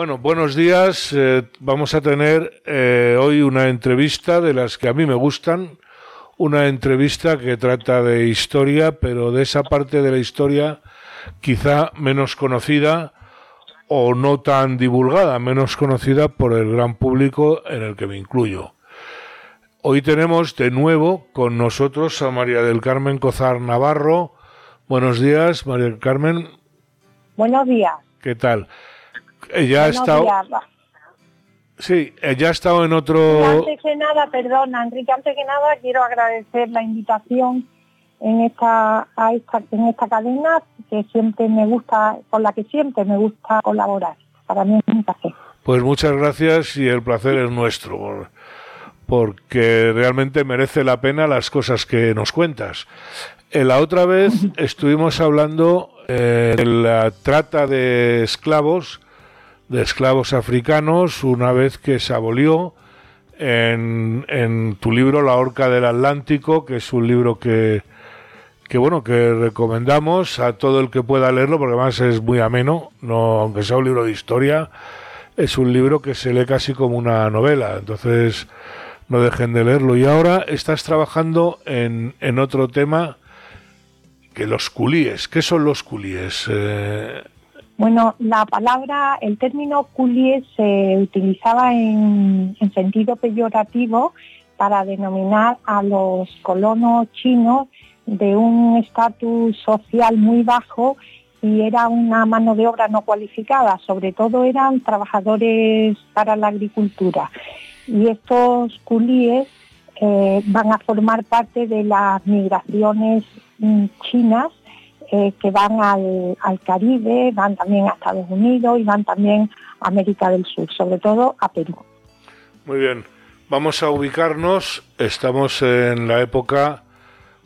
Bueno, buenos días. Eh, vamos a tener eh, hoy una entrevista de las que a mí me gustan, una entrevista que trata de historia, pero de esa parte de la historia quizá menos conocida o no tan divulgada, menos conocida por el gran público en el que me incluyo. Hoy tenemos de nuevo con nosotros a María del Carmen Cozar Navarro. Buenos días, María del Carmen. Buenos días. ¿Qué tal? Ella ha estado. Sí, ella ha estado en otro. Antes que nada, perdona, Enrique, antes que nada quiero agradecer la invitación en esta, a esta, en esta cadena que siempre me gusta, con la que siempre me gusta colaborar. Para mí es un placer. Pues muchas gracias y el placer es nuestro, porque realmente merece la pena las cosas que nos cuentas. Eh, la otra vez estuvimos hablando eh, de la trata de esclavos, de esclavos africanos, una vez que se abolió en, en tu libro La Horca del Atlántico, que es un libro que, que bueno, que recomendamos a todo el que pueda leerlo, porque además es muy ameno, no, aunque sea un libro de historia, es un libro que se lee casi como una novela, entonces no dejen de leerlo. Y ahora estás trabajando en, en otro tema que los culíes. ¿Qué son los culíes? Eh, bueno, la palabra, el término culíes se utilizaba en, en sentido peyorativo para denominar a los colonos chinos de un estatus social muy bajo y era una mano de obra no cualificada, sobre todo eran trabajadores para la agricultura. Y estos culíes eh, van a formar parte de las migraciones mm, chinas eh, que van al, al, Caribe, van también a Estados Unidos y van también a América del Sur, sobre todo a Perú. Muy bien, vamos a ubicarnos, estamos en la época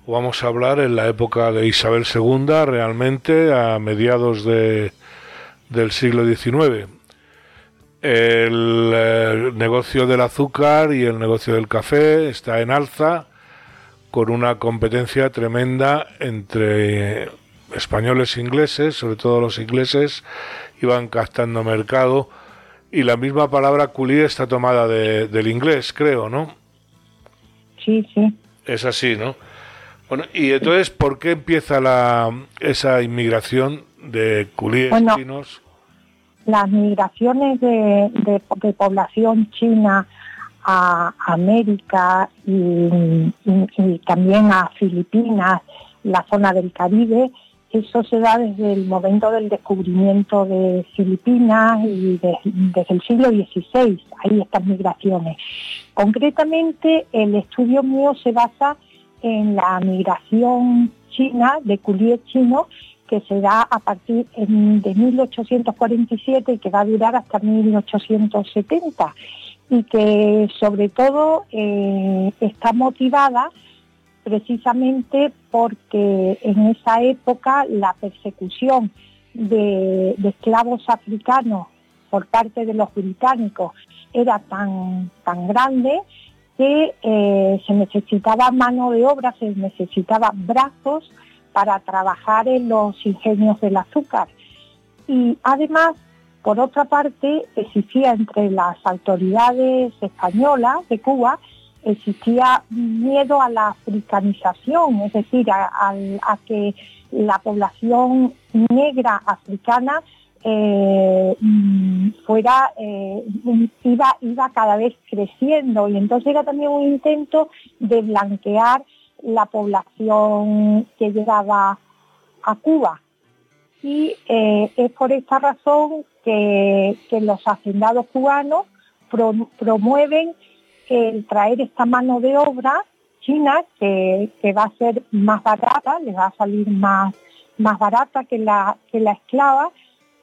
vamos a hablar en la época de Isabel II, realmente a mediados de, del siglo XIX. El, eh, negocio del azúcar y el negocio del café está en alza, con una competencia tremenda entre españoles e ingleses, sobre todo los ingleses, iban captando mercado. Y la misma palabra culí está tomada del inglés, creo, ¿no? Sí, sí. Es así, ¿no? Bueno, y entonces, ¿por qué empieza la, esa inmigración de culíes chinos? Las migraciones de, de, población china a América y, también a Filipinas, la zona del Caribe, eso se da desde el momento del descubrimiento de Filipinas y desde el siglo XVI, hay estas migraciones. Concretamente, el estudio mío se basa en la migración china, de culíes chinos, que se da a partir de 1847 y que va a durar hasta 1870 y que sobre todo eh, está motivada precisamente porque en esa época la persecución de, esclavos africanos por parte de los británicos era tan, tan grande que eh, se necesitaba mano de obra, se necesitaba brazos para trabajar en los ingenios del azúcar. Y además, por otra parte, existía entre las autoridades españolas de Cuba, existía miedo a la africanización, es decir, a que la población negra africana eh, fuera eh, iba iba cada vez creciendo. Y entonces era también un intento de blanquear la población que llegaba a Cuba. Y eh, es por esta razón que, los hacendados cubanos promueven el traer esta mano de obra china que, que, va a ser más barata, les va a salir más, más barata que la, que la esclava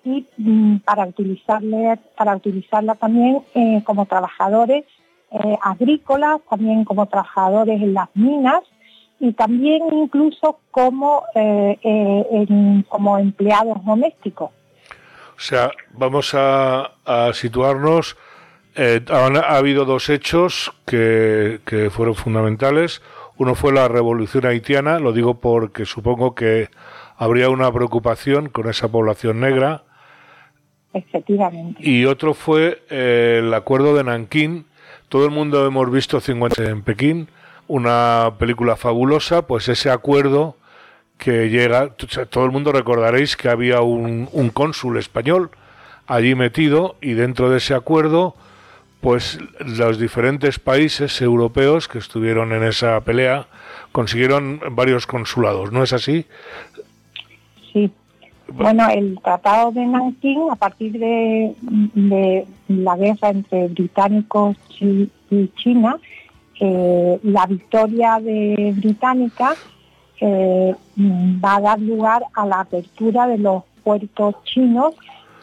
y mm, para, utilizarle, para utilizarla también eh, como trabajadores eh, agrícolas, también como trabajadores en las minas y también incluso como, eh, como empleados domésticos. O sea, vamos a, situarnos. Ha, habido dos hechos que, que fueron fundamentales. Uno fue la revolución haitiana, lo digo porque supongo que habría una preocupación con esa población negra efectivamente. Y otro fue eh, el acuerdo de Nankín. Todo el mundo hemos visto 50 en Pekín, una película fabulosa, pues ese acuerdo que llega, todo el mundo recordaréis que había un, un cónsul español allí metido y dentro de ese acuerdo pues los diferentes países europeos que estuvieron en esa pelea consiguieron varios consulados, ¿no es así? Sí. Bueno, el Tratado de Nankín, a partir de, la guerra entre británicos y, China, eh, la victoria de británica eh, va a dar lugar a la apertura de los puertos chinos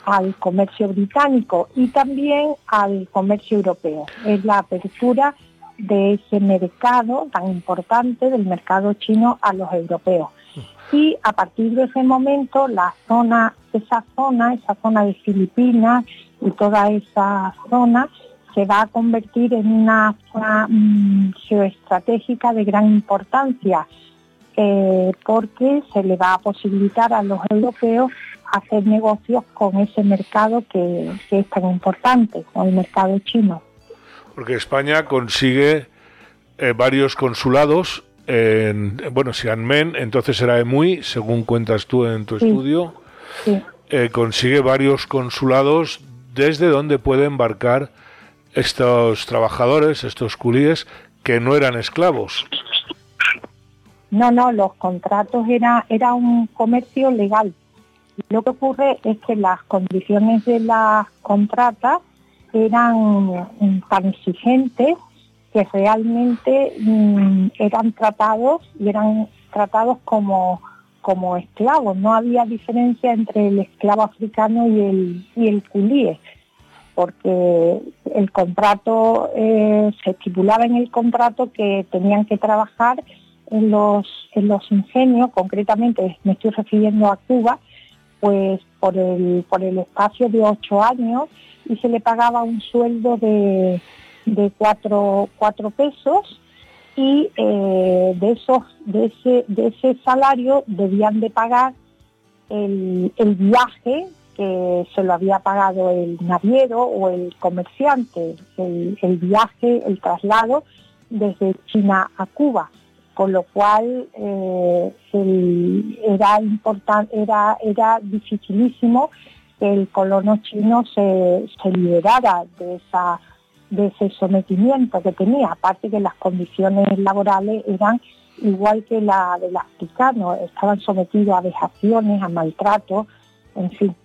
al comercio británico y también al comercio europeo. Es la apertura de ese mercado tan importante del mercado chino a los europeos. Y a partir de ese momento la zona, esa zona, esa zona de Filipinas y toda esa zona se va a convertir en una zona mm, geoestratégica de gran importancia eh, porque se le va a posibilitar a los europeos hacer negocios con ese mercado que, es tan importante, con el mercado chino. Porque España consigue eh, varios consulados en, bueno, Xianmen, entonces era Emui, según cuentas tú en tu estudio, eh, consigue varios consulados desde donde puede embarcar estos trabajadores, estos culíes, que no eran esclavos. No, no, los contratos era, era un comercio legal. Lo que ocurre es que las condiciones de las contratas eran tan exigentes que realmente mm, eran tratados y eran tratados como, como esclavos. No había diferencia entre el esclavo africano y el, y el culíe, porque el contrato, eh, se estipulaba en el contrato que tenían que trabajar en los, en los ingenios, concretamente me estoy refiriendo a Cuba, pues por el, por el espacio de ocho años y se le pagaba un sueldo de, de cuatro, cuatro pesos y eh, de, esos, de, ese, de ese salario debían de pagar el, el viaje que se lo había pagado el naviero o el comerciante, el, el viaje, el traslado desde China a Cuba con lo cual eh, era importante, era, era dificilísimo que el colono chino se, liberara de esa de ese sometimiento que tenía, aparte que las condiciones laborales eran igual que la del africano, estaban sometidos a vejaciones, a maltrato, en fin,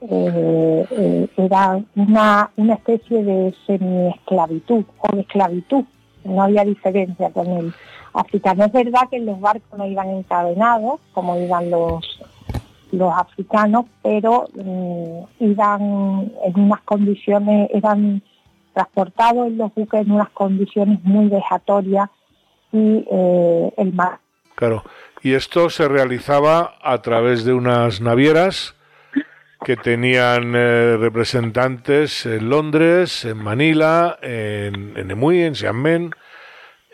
eh, eh, era una, una especie de semi-esclavitud o de esclavitud, no había diferencia con él africanos. Es verdad que los barcos no iban encadenados, como iban los, los africanos, pero mm, iban en unas condiciones, eran transportados en los buques en unas condiciones muy vejatorias y eh, el mar. Claro, y esto se realizaba a través de unas navieras que tenían eh, representantes en Londres, en Manila, en, en Emui, en Xiamen,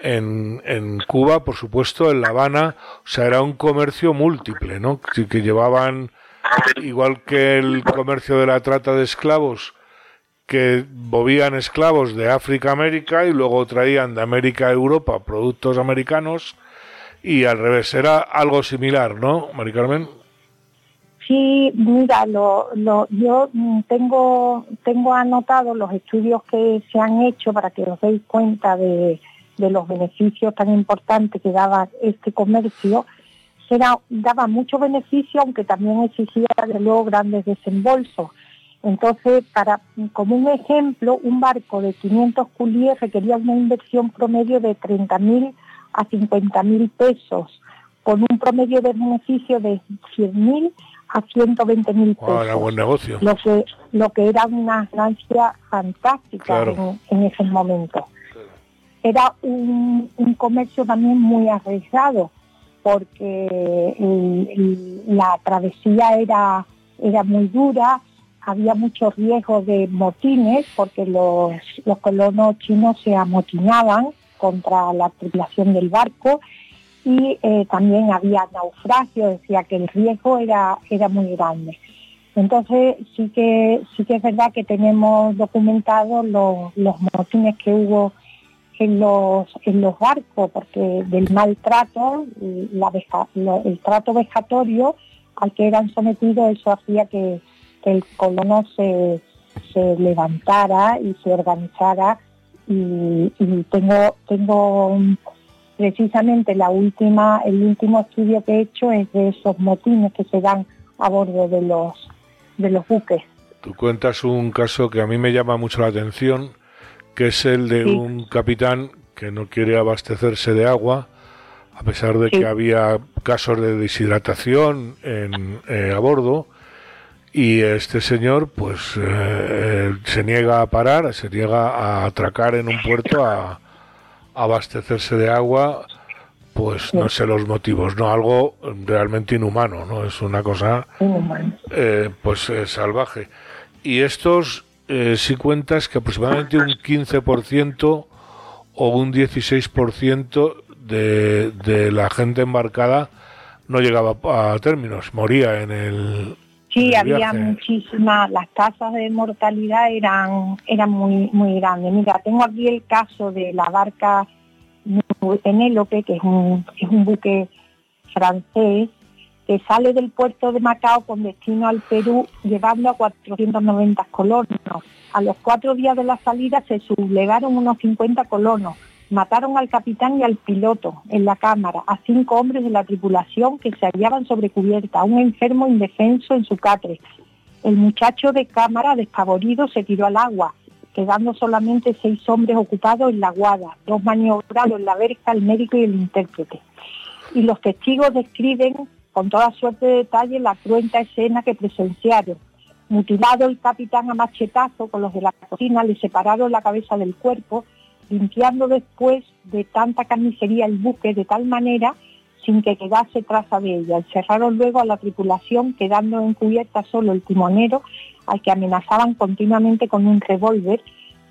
en, en, Cuba, por supuesto, en La Habana, o sea, era un comercio múltiple, ¿no? Que, llevaban, igual que el comercio de la trata de esclavos, que movían esclavos de África América y luego traían de América a Europa productos americanos, y al revés, era algo similar, ¿no, Mari Carmen? Sí, mira, lo, lo, yo tengo, tengo anotado los estudios que se han hecho para que os deis cuenta de, de los beneficios tan importantes que daba este comercio, era, daba mucho beneficio, aunque también exigía de luego grandes desembolsos. Entonces, para, como un ejemplo, un barco de 500 culíes requería una inversión promedio de 30.000 a 50.000 pesos, con un promedio de beneficio de 100.000 a 120.000 pesos. era buen negocio. Lo que, lo que era una ganancia fantástica en, en ese momento era un, comercio también muy arriesgado porque la travesía era, era muy dura, había mucho riesgo de motines porque los, los colonos chinos se amotinaban contra la tripulación del barco y eh, también había naufragio, decía que el riesgo era, era muy grande. Entonces sí que sí que es verdad que tenemos documentados los, los motines que hubo en los en los barcos, porque del maltrato, la el trato vejatorio al que eran sometidos, eso hacía que, el colono se, se levantara y se organizara y, tengo tengo precisamente la última el último estudio que he hecho es de esos motines que se dan a bordo de los de los buques. Tú cuentas un caso que a mí me llama mucho la atención, que es el de un capitán que no quiere abastecerse de agua, a pesar de que había casos de deshidratación en, eh, a bordo, y este señor pues eh, se niega a parar, se niega a atracar en un puerto a, abastecerse de agua, pues no sé los motivos, no algo realmente inhumano, no es una cosa eh, pues eh, salvaje. Y estos si cuentas que aproximadamente un 15% o un 16% de, de la gente embarcada no llegaba a términos, moría en el, Sí, había muchísimas, las tasas de mortalidad eran, eran muy, muy grandes. Mira, tengo aquí el caso de la barca Penélope, que es un, es un buque francés, que sale del puerto de Macao con destino al Perú llevando a 490 colonos. A los cuatro días de la salida se sublevaron unos 50 colonos mataron al capitán y al piloto en la cámara, a cinco hombres de la tripulación que se hallaban sobre cubierta, a un enfermo indefenso en su catre. El muchacho de cámara, despavorido, se tiró al agua, quedando solamente seis hombres ocupados en la guada, dos maniobrados en la verja, el médico y el intérprete. Y los testigos describen con toda suerte de detalle la cruenta escena que presenciaron. Mutilado el capitán a machetazo con los de la cocina, le separaron la cabeza del cuerpo limpiando después de tanta carnicería el buque de tal manera sin que quedase traza de ella. Encerraron luego a la tripulación, quedando encubierta solo el timonero, al que amenazaban continuamente con un revólver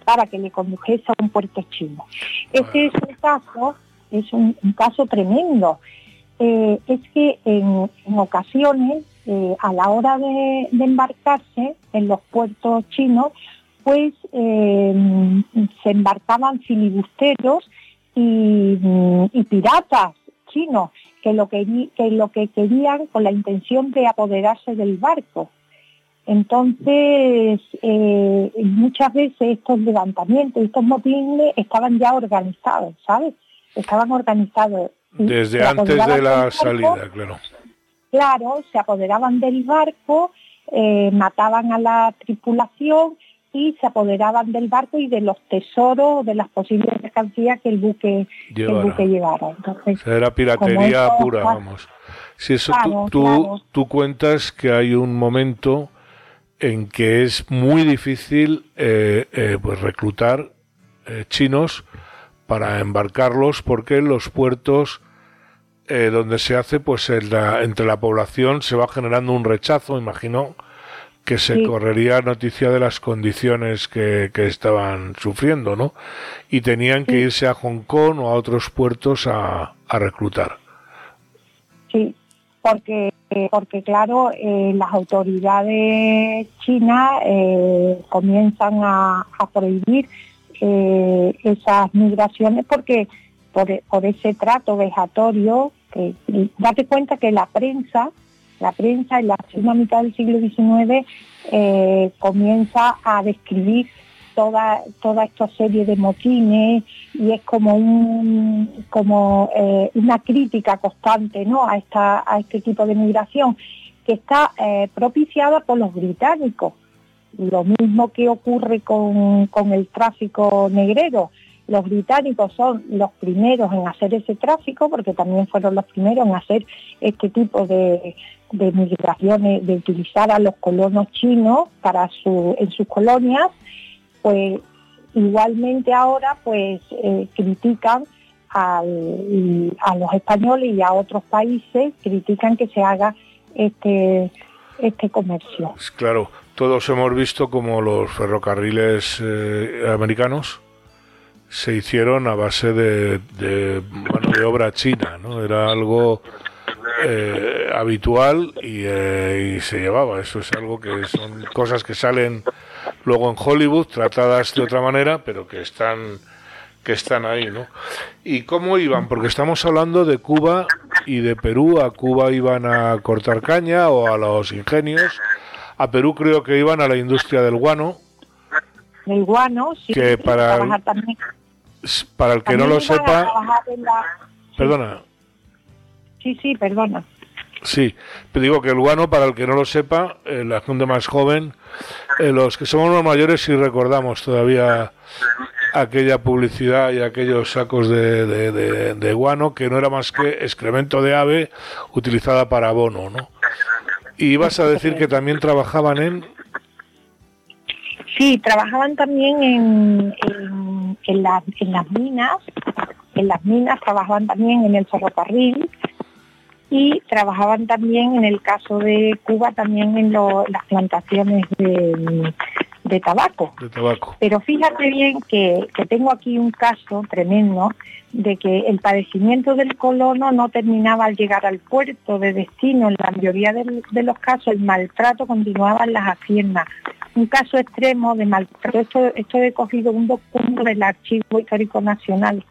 para que le condujese a un puerto chino. Este es un caso, es un, caso tremendo. Eh, es que en, ocasiones, eh, a la hora de embarcarse en los puertos chinos, pues se embarcaban filibusteros y, piratas chinos que lo que, que lo que querían con la intención de apoderarse del barco. Entonces, eh, muchas veces estos levantamientos, estos motines estaban ya organizados, ¿sabes? Estaban organizados. Desde antes de la salida, claro. Claro, se apoderaban del barco, eh, mataban a la tripulación y se apoderaban del barco y de los tesoros, de las posibles mercancías que el buque, llevara. Entonces, era piratería pura, vamos. Si eso tú, tú, cuentas que hay un momento en que es muy difícil eh, eh, pues reclutar eh, chinos para embarcarlos porque los puertos donde se hace pues entre la población se va generando un rechazo imagino que se correría noticia de las condiciones que, estaban sufriendo, ¿no? Y tenían que irse a Hong Kong o a otros puertos a, reclutar. Sí, porque, porque claro, eh, las autoridades chinas eh, comienzan a, prohibir eh, esas migraciones porque por, ese trato vejatorio, date cuenta que la prensa la prensa en la segunda mitad del siglo XIX eh, comienza a describir toda, toda esta serie de motines y es como eh, una crítica constante ¿no? a, esta, a este tipo de migración que está propiciada por los británicos. Lo mismo que ocurre con, con el tráfico negrero. Los británicos son los primeros en hacer ese tráfico, porque también fueron los primeros en hacer este tipo de, migraciones, de utilizar a los colonos chinos para su, en sus colonias, pues igualmente ahora pues eh, critican a los españoles y a otros países, critican que se haga este, este comercio. Claro, todos hemos visto como los ferrocarriles eh, americanos se hicieron a base de, de de obra china, ¿no? Era algo eh, habitual y, y, se llevaba. Eso es algo que son cosas que salen luego en Hollywood, tratadas de otra manera, pero que están que están ahí, ¿no? ¿Y cómo iban? Porque estamos hablando de Cuba y de Perú. A Cuba iban a cortar caña o a los ingenios. A Perú creo que iban a la industria del guano. El guano, sí. Que para, el, para el que no lo sepa... Perdona. Sí, sí, perdona. Sí, te digo que el guano, para el que no lo sepa, eh, la gente más joven, eh, los que somos los mayores, si recordamos todavía aquella publicidad y aquellos sacos de, guano que no era más que excremento de ave utilizada para abono, ¿no? Y vas a decir que también trabajaban en... Sí, trabajaban también en, en, las minas, en las minas trabajaban también en el ferrocarril y trabajaban también en el caso de Cuba también en las plantaciones de, de tabaco. Pero fíjate bien que, tengo aquí un caso tremendo de que el padecimiento del colono no terminaba al llegar al puerto de destino. En la mayoría de, los casos el maltrato continuaba en las haciendas. Un caso extremo de maltrato, esto, esto he cogido un documento del Archivo Histórico Nacional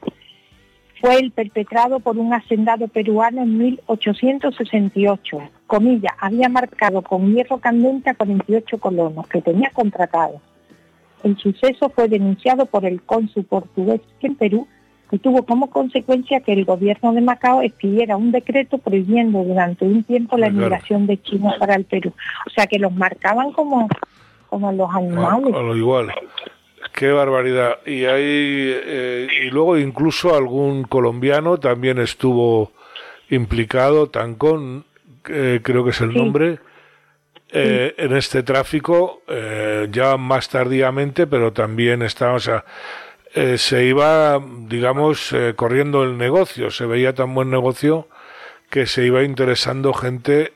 fue el perpetrado por un hacendado peruano en 1868. Comilla, había marcado con hierro candente a 48 colonos que tenía contratados. El suceso fue denunciado por el cónsul portugués en Perú y tuvo como consecuencia que el gobierno de Macao expidiera un decreto prohibiendo durante un tiempo la inmigración de chinos para el Perú. O sea que los marcaban como, como los animales. A, lo igual. Qué barbaridad. Y hay eh, y luego incluso algún colombiano también estuvo implicado, Tancón, eh, creo que es el nombre, eh, en este tráfico, ya más tardíamente, pero también está, o sea, se iba, digamos, corriendo el negocio, se veía tan buen negocio que se iba interesando gente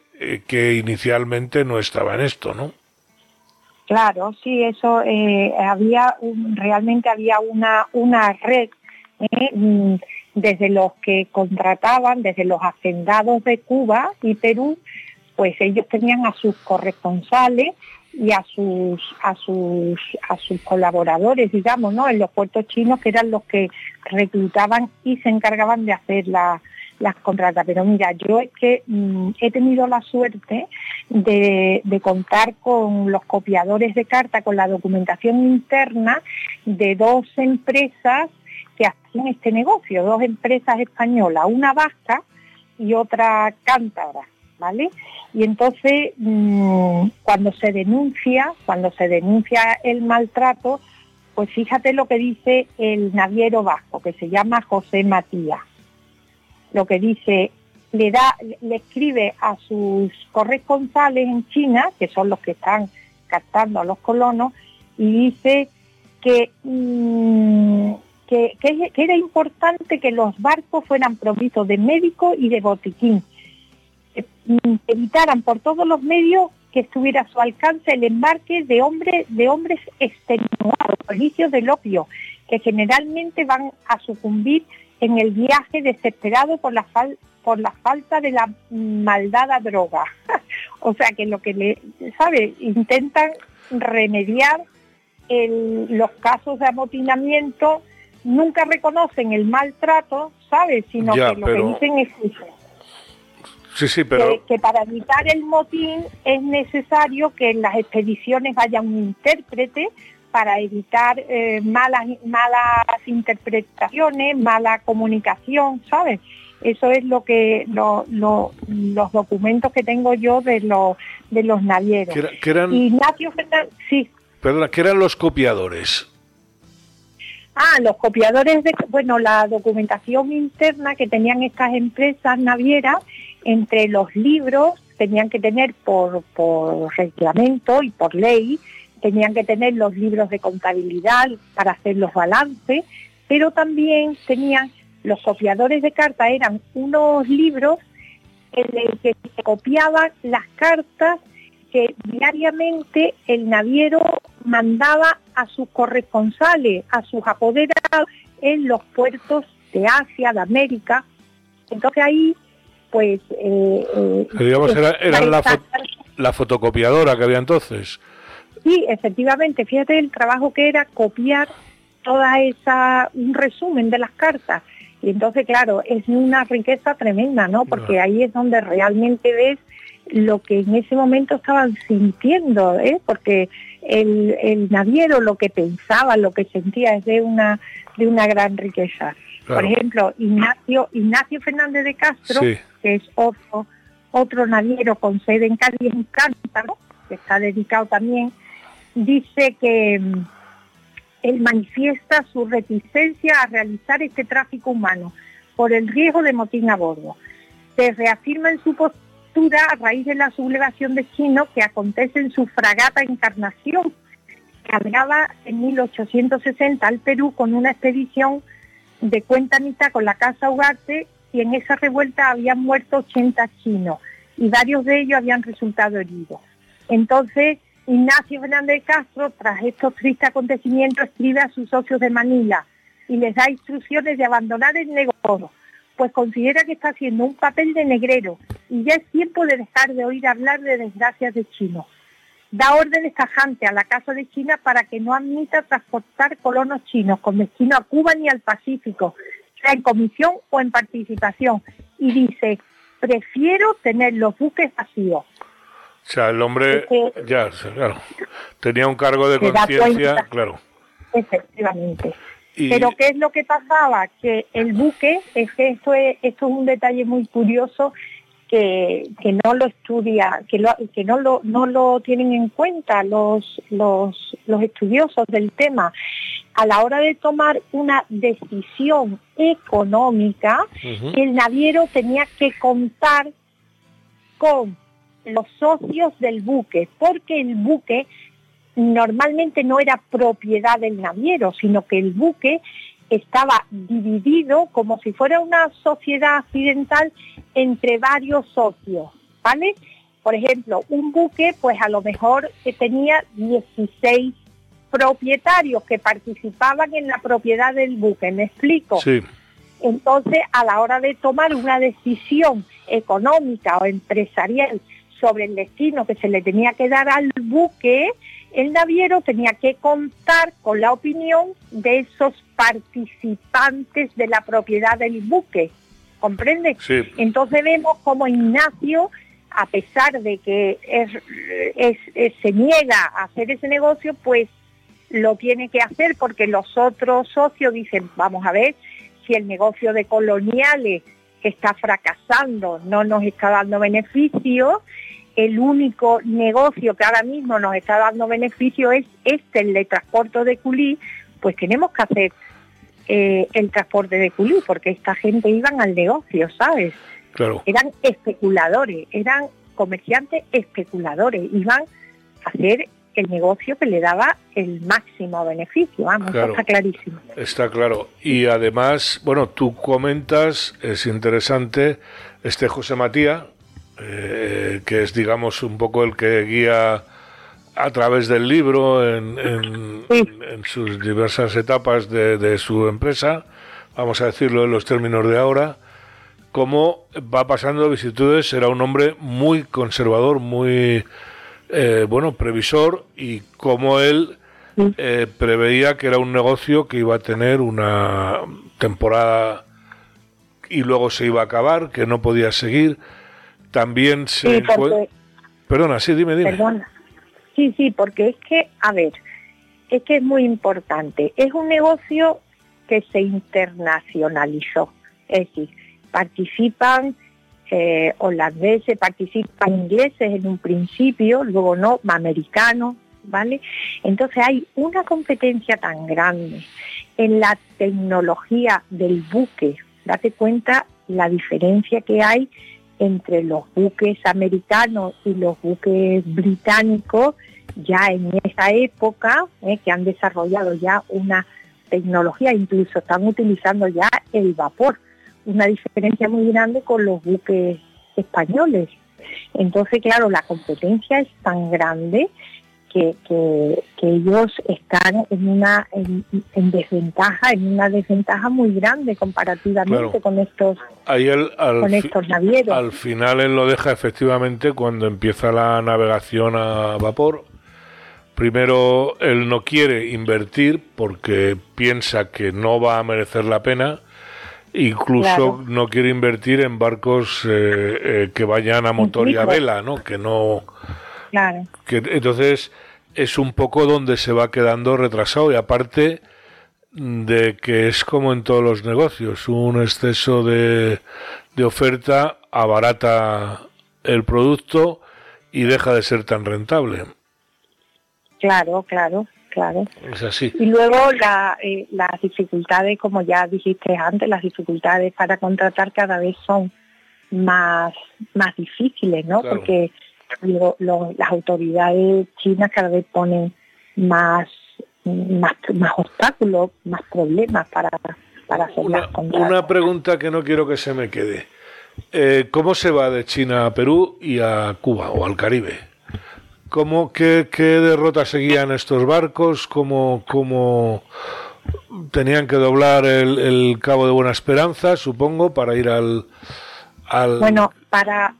que inicialmente no estaba en esto, ¿no? Claro, sí, eso eh, había realmente había una una red eh, desde los que contrataban, desde los hacendados de Cuba y Perú, pues ellos tenían a sus corresponsales y a sus a sus a sus colaboradores, digamos, ¿no? En los puertos chinos que eran los que reclutaban y se encargaban de hacer la, las contratas. Pero mira, yo es que mm, he tenido la suerte de, contar con los copiadores de carta, con la documentación interna de dos empresas que hacen este negocio, dos empresas españolas, una vasca y otra cántabra, ¿vale? Y entonces mm, cuando se denuncia, cuando se denuncia el maltrato, pues fíjate lo que dice el naviero vasco, que se llama José Matías lo que dice, le da, le escribe a sus corresponsales en China, que son los que están captando a los colonos, y dice que, mm, que, era importante que los barcos fueran provistos de médicos y de botiquín, mm, evitaran por todos los medios que estuviera a su alcance el embarque de hombres, de hombres extenuados, policios del opio, que generalmente van a sucumbir en el viaje desesperado por la, por la falta de la maldada droga. o sea que lo que le, ¿sabe? Intentan remediar los casos de amotinamiento, nunca reconocen el maltrato, ¿sabes? Sino que lo que dicen es Sí, sí, pero... que, para evitar el motín es necesario que en las expediciones haya un intérprete para evitar eh, malas, malas interpretaciones, mala comunicación, ¿sabes? Eso es lo que los documentos que tengo yo de los de los navieros. ¿Qué, eran, Ignacio Fernández, sí. Perdona, ¿qué eran los copiadores? Ah, los copiadores de, bueno, la documentación interna que tenían estas empresas navieras entre los libros tenían que tener por, por reglamento y por ley tenían que tener los libros de contabilidad para hacer los balances, pero también tenían los copiadores de cartas, eran unos libros en los que se copiaban las cartas que diariamente el naviero mandaba a sus corresponsales, a sus apoderados en los puertos de Asia, de América. Entonces ahí pues... Eh, digamos, era, la, fotocopiadora que había entonces. Sí, efectivamente, fíjate el trabajo que era copiar toda esa, un resumen de las cartas. Y entonces, claro, es una riqueza tremenda, ¿no? Porque ahí es donde realmente ves lo que en ese momento estaban sintiendo, ¿eh? porque el, el, naviero lo que pensaba, lo que sentía es de una, de una gran riqueza. Por ejemplo, Ignacio, Ignacio Fernández de Castro, que es otro, otro naviero con sede en Cádiz en Cántaro, que está dedicado también, dice que mm, él manifiesta su reticencia a realizar este tráfico humano por el riesgo de motín a bordo. Se reafirma en su postura a raíz de la sublevación de Chino que acontece en su fragata Encarnación, hablaba en 1860 al Perú con una expedición de Cuentanita con la Casa Ugarte y en esa revuelta habían muerto 80 chinos y varios de ellos habían resultado heridos. Entonces, Ignacio Fernández Castro, tras estos tristes acontecimientos, escribe a sus socios de Manila y les da instrucciones de abandonar el negocio pues considera que está haciendo un papel de negrero y ya es tiempo de dejar de oír hablar de desgracias de chinos. Da órdenes tajantes a la Casa de China para que no admita transportar colonos chinos con destino a Cuba ni al Pacífico, sea en comisión o en participación. Y dice, prefiero tener los buques vacíos. O sea, el hombre ya, claro, tenía un cargo de conciencia, claro. Efectivamente. Pero ¿qué es lo que pasaba? Que el buque, es que esto es, esto es un detalle muy curioso que, no lo estudia, que, que no, lo, no lo tienen en cuenta los, los, estudiosos del tema. A la hora de tomar una decisión económica, el naviero tenía que contar con los socios del buque, porque el buque normalmente no era propiedad del naviero, sino que el buque estaba dividido como si fuera una sociedad accidental entre varios socios, ¿vale? Por ejemplo, un buque, pues a lo mejor tenía 16 propietarios que participaban en la propiedad del buque, ¿me explico? Sí. Entonces, a la hora de tomar una decisión económica o empresarial sobre el destino que se le tenía que dar al buque, el naviero tenía que contar con la opinión de esos participantes de la propiedad del buque. ¿Comprende? Entonces vemos como Ignacio, a pesar de que se niega a hacer ese negocio, pues lo tiene que hacer porque los otros socios dicen, vamos a ver, si el negocio de coloniales está fracasando, no nos está dando beneficios, el único negocio que ahora mismo nos está dando beneficio es este, el de transporte de culí, pues tenemos que hacer eh, el transporte de culí, porque esta gente iban al negocio, ¿sabes? Claro. Eran especuladores, eran comerciantes especuladores, iban a hacer el negocio que le daba el máximo beneficio, vamos, está clarísimo. Está claro. Y además, bueno, tú comentas, es interesante, este José Matías, eh, que es, digamos, un poco el que guía a través del libro en, sus diversas etapas de, su empresa, vamos a decirlo en los términos de ahora, cómo va pasando vicitudes, era un hombre muy conservador, muy, eh, bueno, previsor y cómo él eh, preveía que era un negocio que iba a tener una temporada y luego se iba a acabar, que no podía seguir también se... Perdona, sí, dime, dime. Perdona. Sí, sí, porque es que, a ver, es que es muy importante. Es un negocio que se internacionalizó. Es decir, participan eh, holandeses, participan ingleses en un principio, luego no, americanos, ¿vale? Entonces hay una competencia tan grande en la tecnología del buque. Date cuenta la diferencia que hay entre los buques americanos y los buques británicos ya en esa época, eh, que han desarrollado ya una tecnología, incluso están utilizando ya el vapor, una diferencia muy grande con los buques españoles. Entonces, claro, la competencia es tan grande que, que, ellos están en una en, desventaja, en una desventaja muy grande comparativamente con estos con estos navieros. Al final él lo deja efectivamente cuando empieza la navegación a vapor. Primero él no quiere invertir porque piensa que no va a merecer la pena. Incluso no quiere invertir en barcos eh, eh, que vayan a motor y a vela, ¿no? Que no Claro. Que, entonces es un poco donde se va quedando retrasado y aparte de que es como en todos los negocios, un exceso de, de oferta abarata el producto y deja de ser tan rentable. Claro, claro, claro. Es así. Y luego la, eh, las dificultades, como ya dijiste antes, las dificultades para contratar cada vez son más, más difíciles, ¿no? Porque las autoridades chinas cada vez ponen más, más, más obstáculos, más problemas para, para hacer una, Una pregunta que no quiero que se me quede. Eh, ¿Cómo se va de China a Perú y a Cuba o al Caribe? ¿Cómo, qué, qué derrota seguían estos barcos? ¿Cómo, cómo tenían que doblar el, el, Cabo de Buena Esperanza, supongo, para ir al... al... Bueno, para,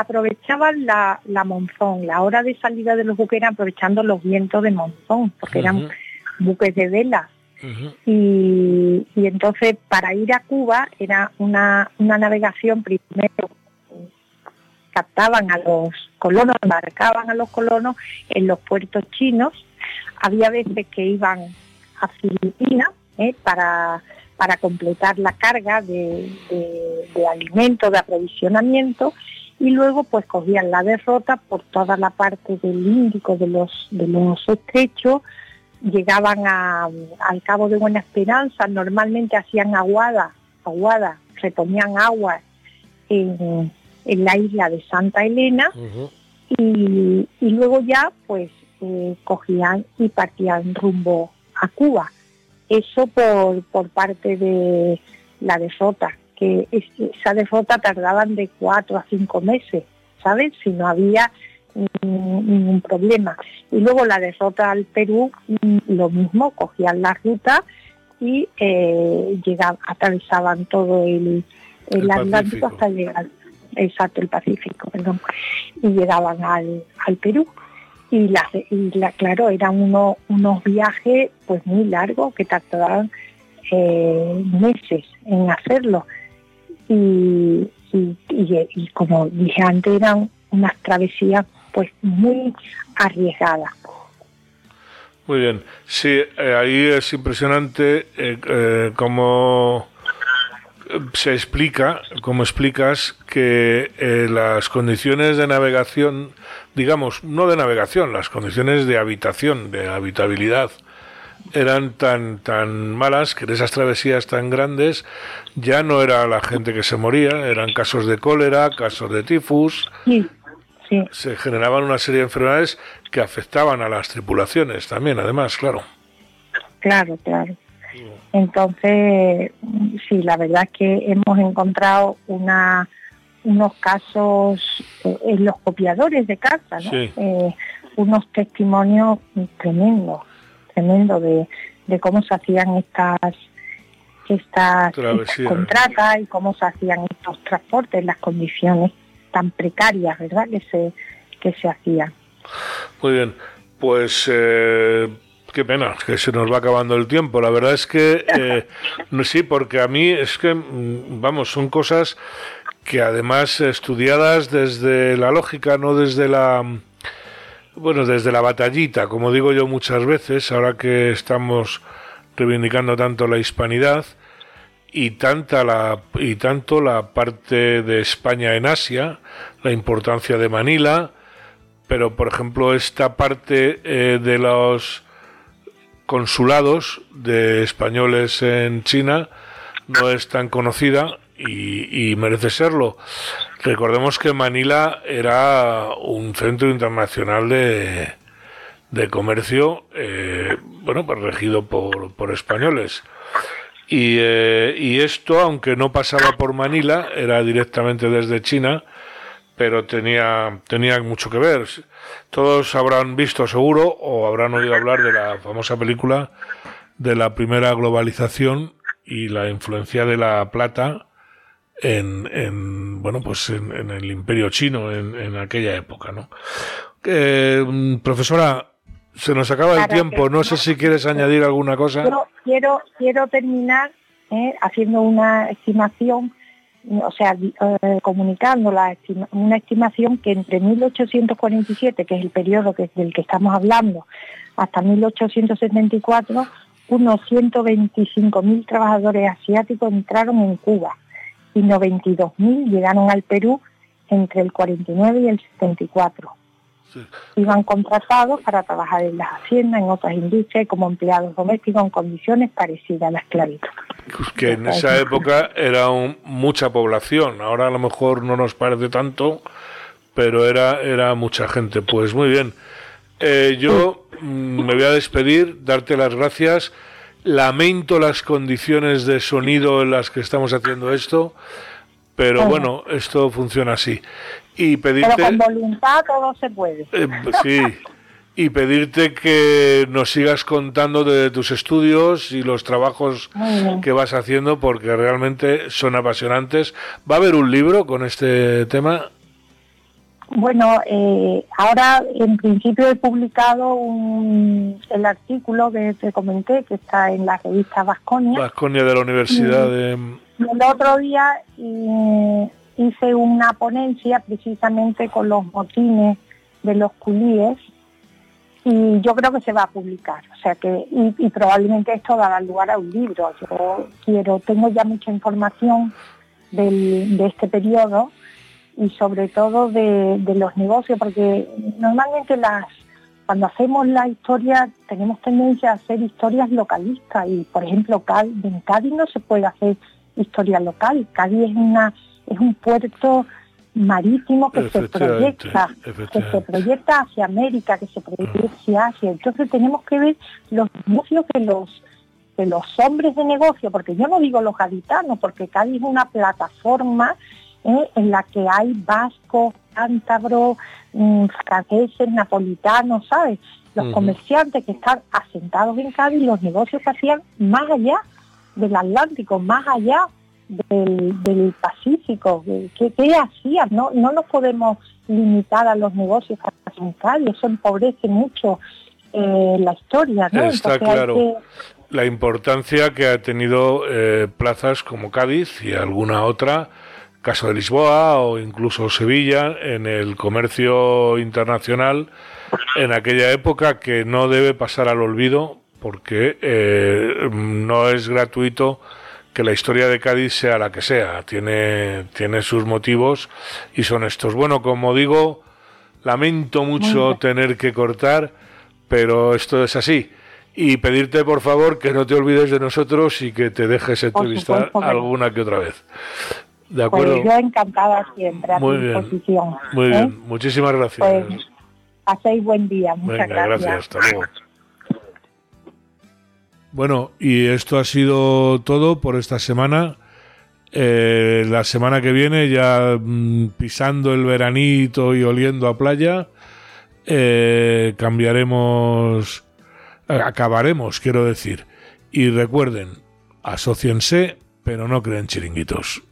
aprovechaban la, la monzón, la hora de salida de los buques era aprovechando los vientos de monzón, porque eran buques de vela. y, y, entonces para ir a Cuba era una, una navegación primero captaban a los colonos, embarcaban a los colonos en los puertos chinos. Había veces que iban a Filipinas ¿eh? para, para completar la carga de, de, de alimentos, de aprovisionamiento, y luego pues cogían la derrota por toda la parte del Índico de los de los estrechos. Llegaban al Cabo de Buena Esperanza. Normalmente hacían aguada aguada reponían agua en, la isla de Santa Elena. Y, luego ya pues eh, cogían y partían rumbo a Cuba. Eso por, por parte de la derrota que esa derrota tardaban de cuatro a cinco meses, ¿sabes? Si no había ningún problema. Y luego la derrota al Perú, mm, lo mismo, cogían la ruta y eh, llegaban, atravesaban todo el, Atlántico hasta llegar, exacto, el Pacífico, perdón, y llegaban al, al Perú. Y, la, y la, claro, eran uno, unos viajes pues muy largos que tardaban eh, meses en hacerlo y, y, como dije antes eran unas travesías pues muy arriesgadas. Muy bien, sí, eh, ahí es impresionante eh, eh, cómo se explica, cómo explicas que las condiciones de navegación, digamos, no de navegación, las condiciones de habitación, de habitabilidad eran tan tan malas que en esas travesías tan grandes ya no era la gente que se moría, eran casos de cólera, casos de tifus. Se generaban una serie de enfermedades que afectaban a las tripulaciones también, además, claro. Claro, claro. Entonces, sí, la verdad es que hemos encontrado una unos casos eh, en los copiadores de cartas, eh, unos testimonios tremendos tremendo de, cómo se hacían estas estas, contratas y cómo se hacían estos transportes, las condiciones tan precarias, ¿verdad? Que se que se hacían. Muy bien, pues eh, qué pena que se nos va acabando el tiempo. La verdad es que eh, sí, porque a mí es que mm, vamos son cosas que además estudiadas desde la lógica, no desde la bueno, desde la batallita, como digo yo muchas veces, ahora que estamos reivindicando tanto la hispanidad y tanta la y tanto la parte de España en Asia, la importancia de Manila, pero por ejemplo esta parte eh, de los consulados de españoles en China no es tan conocida y, merece serlo. Recordemos que Manila era un centro internacional de, de comercio, eh, bueno, pues regido por, por españoles. Y, eh, y, esto, aunque no pasaba por Manila, era directamente desde China, pero tenía, tenía mucho que ver. Todos habrán visto seguro o habrán oído hablar de la famosa película de la primera globalización y la influencia de la plata en, en bueno pues en, el imperio chino en, en aquella época no eh, profesora se nos acaba el tiempo. No sé si quieres añadir alguna cosa. Quiero quiero terminar eh, haciendo una estimación o sea, eh, comunicando la una estimación que entre 1847, que es el periodo que, del que estamos hablando, hasta 1874, unos 125.000 trabajadores asiáticos entraron en Cuba y 92.000 llegaron al Perú entre el 49 y el 74. Iban contratados para trabajar en las haciendas, en otras industrias, como empleados domésticos en condiciones parecidas a la esclavitud. Pues que en esa época era mucha población, ahora a lo mejor no nos parece tanto, pero era, era mucha gente. Pues muy bien. Eh, yo mm, me voy a despedir, darte las gracias. Lamento las condiciones de sonido en las que estamos haciendo esto, pero bueno, esto funciona así. Y pedirte, pero con voluntad todo se puede. Eh, sí. Y pedirte que nos sigas contando de tus estudios y los trabajos que vas haciendo porque realmente son apasionantes. ¿Va a haber un libro con este tema? Bueno, eh, ahora en principio he publicado un, el artículo que te comenté, que está en la revista Vasconia. Vasconia de la Universidad de... El otro día eh, hice una ponencia precisamente con los motines de los culíes y yo creo que se va a publicar, o sea que y, probablemente esto dará lugar a un libro. Yo quiero, tengo ya mucha información de este periodo y sobre todo de, los negocios, porque normalmente las cuando hacemos la historia tenemos tendencia a hacer historias localistas y por ejemplo en Cádiz no se puede hacer historia local, Cádiz es una es un puerto marítimo que se proyecta, que se proyecta hacia América, que se proyecta hacia Asia. Entonces tenemos que ver los negocios de los de los hombres de negocio, porque yo no digo los gaditanos, porque Cádiz es una plataforma ¿eh? en la que hay vascos, cántabros, mm, franceses, napolitanos, ¿sabes? Los comerciantes que están asentados en Cádiz, los negocios que hacían más allá del Atlántico, más allá del, Pacífico. ¿Qué, hacían? No, no nos podemos limitar a los negocios que hacen en Cádiz, eso empobrece mucho eh, la historia. ¿no? Está claro. La importancia que ha tenido eh, plazas como Cádiz y alguna otra caso de Lisboa o incluso Sevilla, en el comercio internacional en aquella época que no debe pasar al olvido porque eh, no es gratuito que la historia de Cádiz sea la que sea, tiene, tiene sus motivos y son estos. Bueno, como digo, lamento mucho tener que cortar, pero esto es así. Y pedirte, por favor, que no te olvides de nosotros y que te dejes entrevistar alguna que otra vez. De acuerdo. Pues yo encantada siempre a muy disposición. Muy ¿eh? bien, muchísimas gracias. Pues, hacéis buen día, muchas gracias. Hasta luego. Bueno, y esto ha sido todo por esta semana. Eh, la semana que viene, ya mm, pisando el veranito y oliendo a playa, eh, cambiaremos, acabaremos, quiero decir. Y recuerden, asociense, pero no creen chiringuitos.